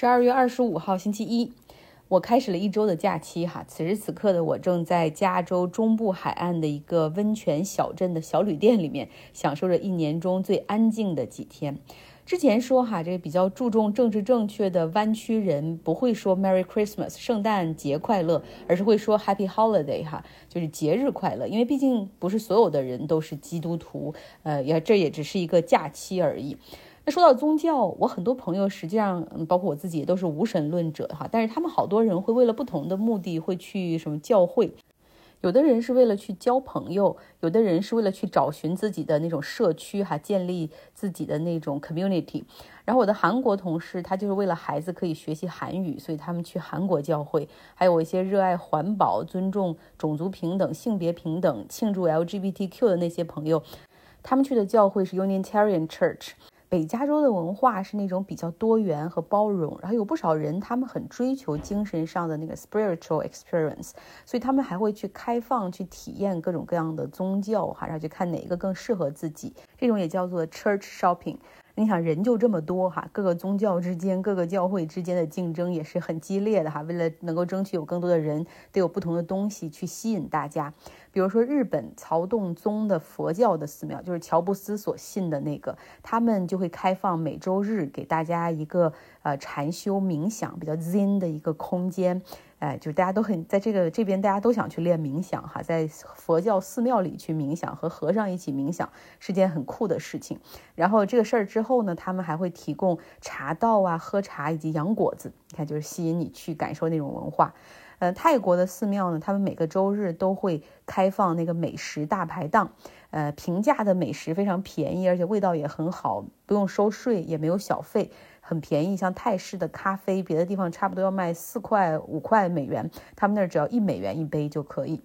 十二月二十五号星期一，我开始了一周的假期哈。此时此刻的我正在加州中部海岸的一个温泉小镇的小旅店里面，享受着一年中最安静的几天。之前说哈，这个比较注重政治正确的湾区人不会说 Merry Christmas 圣诞节快乐，而是会说 Happy Holiday 哈，就是节日快乐。因为毕竟不是所有的人都是基督徒，呃，也这也只是一个假期而已。说到宗教，我很多朋友实际上，包括我自己，都是无神论者哈。但是他们好多人会为了不同的目的会去什么教会，有的人是为了去交朋友，有的人是为了去找寻自己的那种社区哈，建立自己的那种 community。然后我的韩国同事，他就是为了孩子可以学习韩语，所以他们去韩国教会。还有一些热爱环保、尊重种族平等、性别平等、庆祝 LGBTQ 的那些朋友，他们去的教会是 Unitarian Church。北加州的文化是那种比较多元和包容，然后有不少人他们很追求精神上的那个 spiritual experience，所以他们还会去开放去体验各种各样的宗教哈，然后去看哪一个更适合自己，这种也叫做 church shopping。你想人就这么多哈，各个宗教之间、各个教会之间的竞争也是很激烈的哈。为了能够争取有更多的人，得有不同的东西去吸引大家。比如说日本曹洞宗的佛教的寺庙，就是乔布斯所信的那个，他们就会开放每周日给大家一个呃禅修冥想比较 zen 的一个空间。哎，就是大家都很在这个这边，大家都想去练冥想哈，在佛教寺庙里去冥想，和和尚一起冥想是件很酷的事情。然后这个事儿之后呢，他们还会提供茶道啊、喝茶以及洋果子，你看就是吸引你去感受那种文化。呃，泰国的寺庙呢，他们每个周日都会开放那个美食大排档，呃，平价的美食非常便宜，而且味道也很好，不用收税，也没有小费。很便宜，像泰式的咖啡，别的地方差不多要卖四块五块美元，他们那儿只要一美元一杯就可以。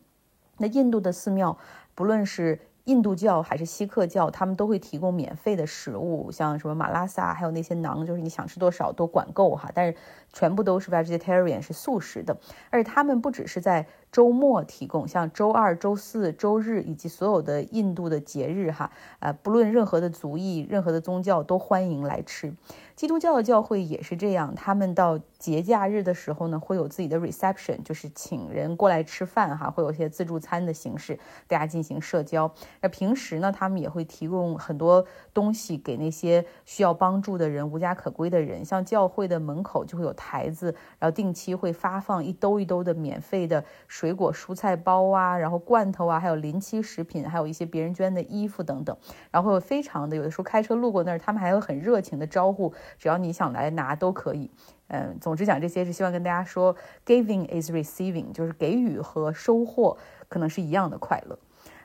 那印度的寺庙，不论是印度教还是锡克教，他们都会提供免费的食物，像什么马拉萨，还有那些馕，就是你想吃多少都管够哈。但是全部都是 vegetarian，是素食的，而且他们不只是在。周末提供，像周二、周四周日以及所有的印度的节日，哈，呃，不论任何的族裔、任何的宗教都欢迎来吃。基督教的教会也是这样，他们到节假日的时候呢，会有自己的 reception，就是请人过来吃饭，哈，会有一些自助餐的形式，大家进行社交。那平时呢，他们也会提供很多东西给那些需要帮助的人、无家可归的人。像教会的门口就会有台子，然后定期会发放一兜一兜的免费的。水果、蔬菜包啊，然后罐头啊，还有临期食品，还有一些别人捐的衣服等等，然后非常的有的时候开车路过那儿，他们还有很热情的招呼，只要你想来拿都可以。嗯，总之讲这些是希望跟大家说，giving is receiving，就是给予和收获可能是一样的快乐。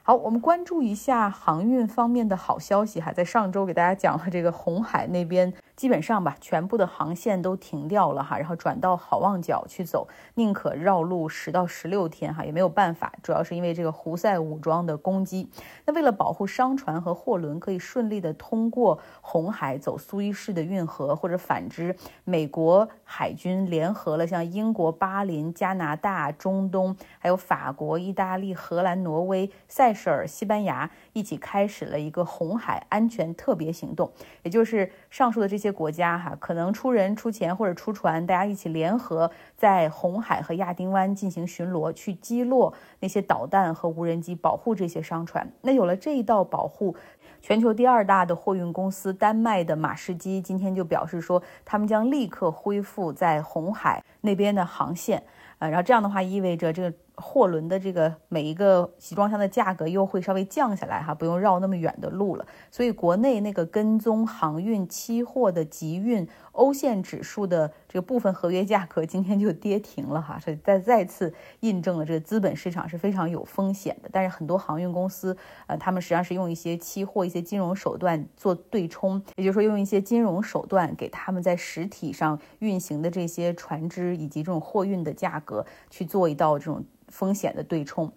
好，我们关注一下航运方面的好消息哈，在上周给大家讲了这个红海那边。基本上吧，全部的航线都停掉了哈，然后转到好望角去走，宁可绕路十到十六天哈，也没有办法，主要是因为这个胡塞武装的攻击。那为了保护商船和货轮可以顺利的通过红海走苏伊士的运河，或者反之，美国海军联合了像英国、巴林、加拿大、中东，还有法国、意大利、荷兰、挪威、塞是、西班牙一起开始了一个红海安全特别行动，也就是上述的这些。国家哈可能出人出钱或者出船，大家一起联合在红海和亚丁湾进行巡逻，去击落那些导弹和无人机，保护这些商船。那有了这一道保护，全球第二大的货运公司丹麦的马士基今天就表示说，他们将立刻恢复在红海那边的航线。呃，然后这样的话意味着这个。货轮的这个每一个集装箱的价格又会稍微降下来哈，不用绕那么远的路了。所以国内那个跟踪航运期货的集运欧线指数的这个部分合约价格今天就跌停了哈，所以再再次印证了这个资本市场是非常有风险的。但是很多航运公司呃，他们实际上是用一些期货、一些金融手段做对冲，也就是说用一些金融手段给他们在实体上运行的这些船只以及这种货运的价格去做一道这种。风险的对冲，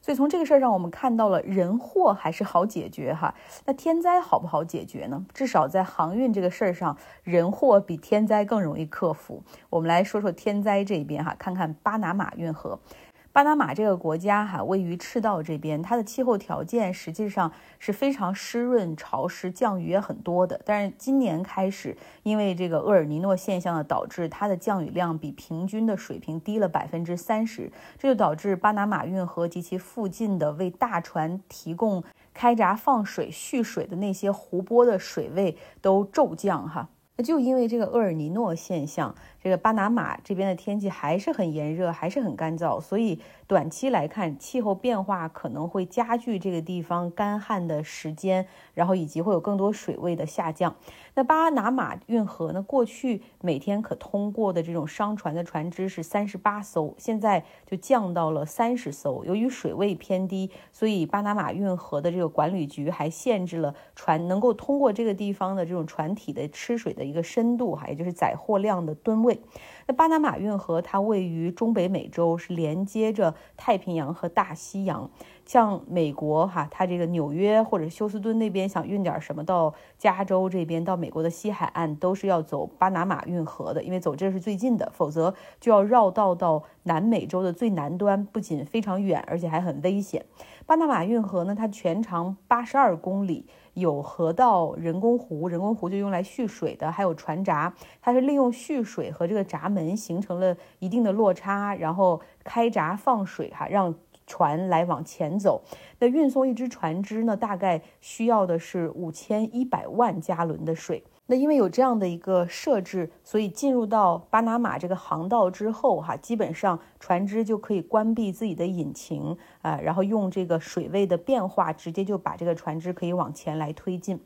所以从这个事儿上我们看到了人祸还是好解决哈。那天灾好不好解决呢？至少在航运这个事儿上，人祸比天灾更容易克服。我们来说说天灾这边哈，看看巴拿马运河。巴拿马这个国家哈，位于赤道这边，它的气候条件实际上是非常湿润、潮湿，降雨也很多的。但是今年开始，因为这个厄尔尼诺现象的导致，它的降雨量比平均的水平低了百分之三十，这就导致巴拿马运河及其附近的为大船提供开闸放水、蓄水的那些湖泊的水位都骤降哈。那就因为这个厄尔尼诺现象，这个巴拿马这边的天气还是很炎热，还是很干燥，所以短期来看，气候变化可能会加剧这个地方干旱的时间，然后以及会有更多水位的下降。那巴拿马运河呢，过去每天可通过的这种商船的船只是三十八艘，现在就降到了三十艘。由于水位偏低，所以巴拿马运河的这个管理局还限制了船能够通过这个地方的这种船体的吃水的。一个深度哈，也就是载货量的吨位。那巴拿马运河它位于中北美洲，是连接着太平洋和大西洋。像美国哈，它这个纽约或者休斯敦那边想运点什么到加州这边，到美国的西海岸，都是要走巴拿马运河的，因为走这是最近的，否则就要绕道到南美洲的最南端，不仅非常远，而且还很危险。巴拿马运河呢，它全长八十二公里。有河道、人工湖，人工湖就用来蓄水的，还有船闸，它是利用蓄水和这个闸门形成了一定的落差，然后开闸放水，哈，让船来往前走。那运送一只船只呢，大概需要的是五千一百万加仑的水。那因为有这样的一个设置，所以进入到巴拿马这个航道之后，哈，基本上船只就可以关闭自己的引擎啊，然后用这个水位的变化，直接就把这个船只可以往前来推进。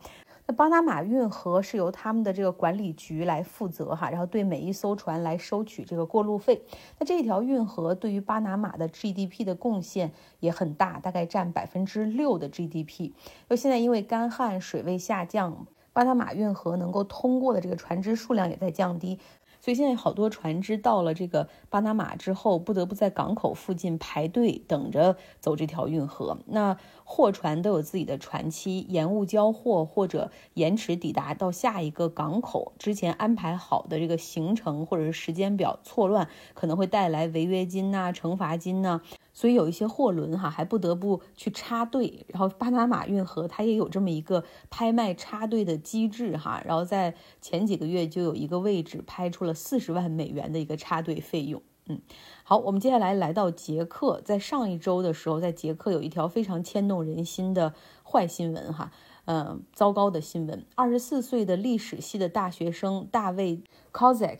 巴拿马运河是由他们的这个管理局来负责哈，然后对每一艘船来收取这个过路费。那这条运河对于巴拿马的 GDP 的贡献也很大，大概占百分之六的 GDP。就现在因为干旱，水位下降。巴拿马运河能够通过的这个船只数量也在降低，所以现在好多船只到了这个巴拿马之后，不得不在港口附近排队等着走这条运河。那货船都有自己的船期，延误交货或者延迟抵达到下一个港口之前安排好的这个行程或者是时间表错乱，可能会带来违约金呐、惩罚金呐。所以有一些货轮哈还不得不去插队，然后巴拿马运河它也有这么一个拍卖插队的机制哈，然后在前几个月就有一个位置拍出了四十万美元的一个插队费用。嗯，好，我们接下来来到捷克，在上一周的时候，在捷克有一条非常牵动人心的坏新闻哈，嗯，糟糕的新闻，二十四岁的历史系的大学生大卫 Kozak。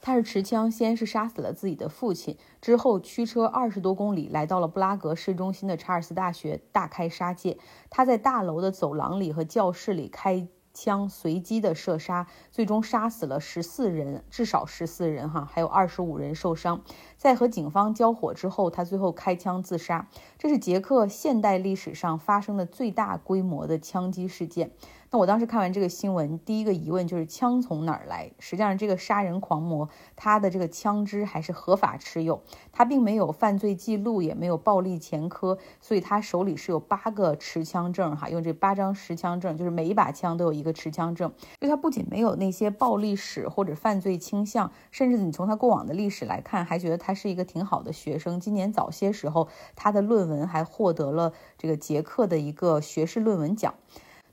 他是持枪，先是杀死了自己的父亲，之后驱车二十多公里来到了布拉格市中心的查尔斯大学，大开杀戒。他在大楼的走廊里和教室里开枪，随机的射杀，最终杀死了十四人，至少十四人哈，还有二十五人受伤。在和警方交火之后，他最后开枪自杀。这是捷克现代历史上发生的最大规模的枪击事件。那我当时看完这个新闻，第一个疑问就是枪从哪儿来？实际上，这个杀人狂魔他的这个枪支还是合法持有，他并没有犯罪记录，也没有暴力前科，所以他手里是有八个持枪证，哈，用这八张持枪证，就是每一把枪都有一个持枪证。就他不仅没有那些暴力史或者犯罪倾向，甚至你从他过往的历史来看，还觉得他是一个挺好的学生。今年早些时候，他的论文还获得了这个捷克的一个学士论文奖。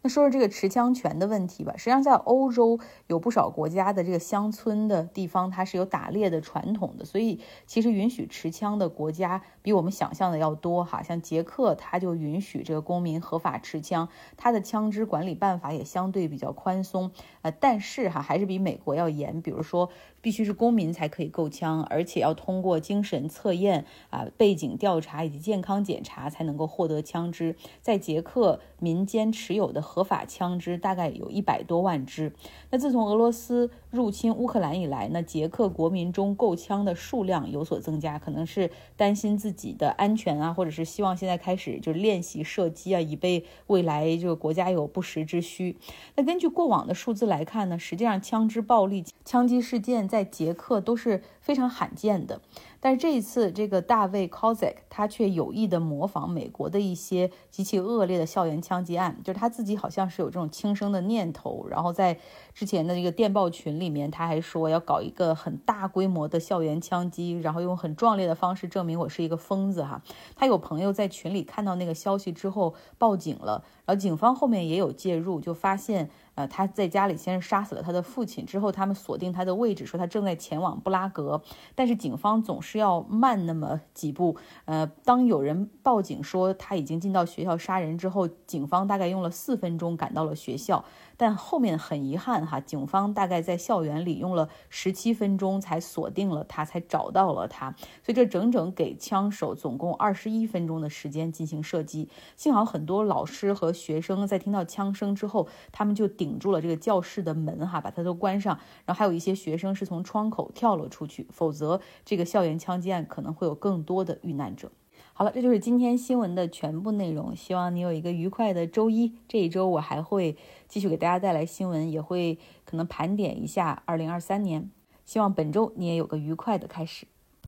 那说说这个持枪权的问题吧。实际上，在欧洲有不少国家的这个乡村的地方，它是有打猎的传统的，所以其实允许持枪的国家比我们想象的要多哈。像捷克，它就允许这个公民合法持枪，它的枪支管理办法也相对比较宽松，呃，但是哈还是比美国要严。比如说，必须是公民才可以购枪，而且要通过精神测验啊、背景调查以及健康检查才能够获得枪支。在捷克，民间持有的。合法枪支大概有一百多万支。那自从俄罗斯入侵乌克兰以来，那捷克国民中购枪的数量有所增加，可能是担心自己的安全啊，或者是希望现在开始就是练习射击啊，以备未来这个国家有不时之需。那根据过往的数字来看呢，实际上枪支暴力、枪击事件在捷克都是非常罕见的。但是这一次，这个大卫 Kozak 他却有意的模仿美国的一些极其恶劣的校园枪击案，就是他自己好像是有这种轻生的念头，然后在之前的这个电报群里面，他还说要搞一个很大规模的校园枪击，然后用很壮烈的方式证明我是一个疯子哈。他有朋友在群里看到那个消息之后报警了，然后警方后面也有介入，就发现。呃，他在家里先是杀死了他的父亲，之后他们锁定他的位置，说他正在前往布拉格，但是警方总是要慢那么几步。呃，当有人报警说他已经进到学校杀人之后，警方大概用了四分钟赶到了学校。但后面很遗憾哈，警方大概在校园里用了十七分钟才锁定了他，才找到了他。所以这整整给枪手总共二十一分钟的时间进行射击。幸好很多老师和学生在听到枪声之后，他们就顶顶住了这个教室的门哈，把它都关上。然后还有一些学生是从窗口跳了出去，否则这个校园枪击案可能会有更多的遇难者。好了，这就是今天新闻的全部内容。希望你有一个愉快的周一。这一周我还会继续给大家带来新闻，也会可能盘点一下2023年。希望本周你也有个愉快的开始。